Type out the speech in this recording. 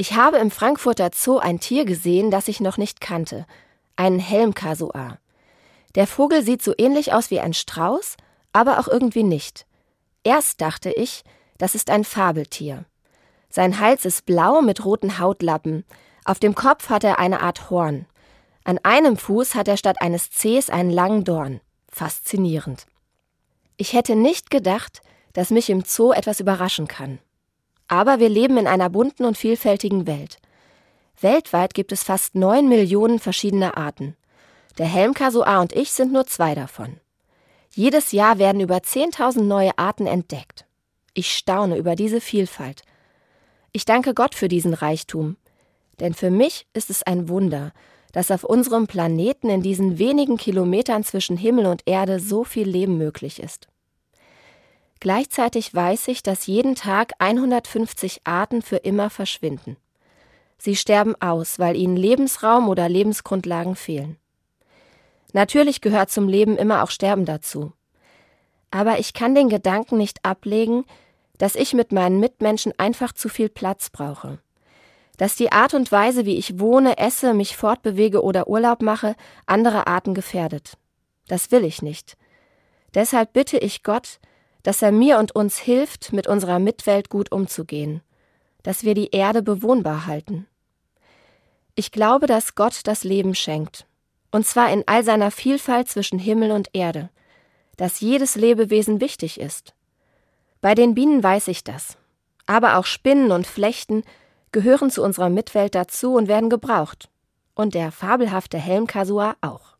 Ich habe im Frankfurter Zoo ein Tier gesehen, das ich noch nicht kannte. Einen Helmkasua. Der Vogel sieht so ähnlich aus wie ein Strauß, aber auch irgendwie nicht. Erst dachte ich, das ist ein Fabeltier. Sein Hals ist blau mit roten Hautlappen. Auf dem Kopf hat er eine Art Horn. An einem Fuß hat er statt eines Zehs einen langen Dorn. Faszinierend. Ich hätte nicht gedacht, dass mich im Zoo etwas überraschen kann. Aber wir leben in einer bunten und vielfältigen Welt. Weltweit gibt es fast neun Millionen verschiedene Arten. Der Helmkasua und ich sind nur zwei davon. Jedes Jahr werden über 10.000 neue Arten entdeckt. Ich staune über diese Vielfalt. Ich danke Gott für diesen Reichtum, denn für mich ist es ein Wunder, dass auf unserem Planeten in diesen wenigen Kilometern zwischen Himmel und Erde so viel Leben möglich ist. Gleichzeitig weiß ich, dass jeden Tag 150 Arten für immer verschwinden. Sie sterben aus, weil ihnen Lebensraum oder Lebensgrundlagen fehlen. Natürlich gehört zum Leben immer auch Sterben dazu. Aber ich kann den Gedanken nicht ablegen, dass ich mit meinen Mitmenschen einfach zu viel Platz brauche. Dass die Art und Weise, wie ich wohne, esse, mich fortbewege oder Urlaub mache, andere Arten gefährdet. Das will ich nicht. Deshalb bitte ich Gott, dass er mir und uns hilft, mit unserer Mitwelt gut umzugehen, dass wir die Erde bewohnbar halten. Ich glaube, dass Gott das Leben schenkt, und zwar in all seiner Vielfalt zwischen Himmel und Erde, dass jedes Lebewesen wichtig ist. Bei den Bienen weiß ich das, aber auch Spinnen und Flechten gehören zu unserer Mitwelt dazu und werden gebraucht, und der fabelhafte Helmkasua auch.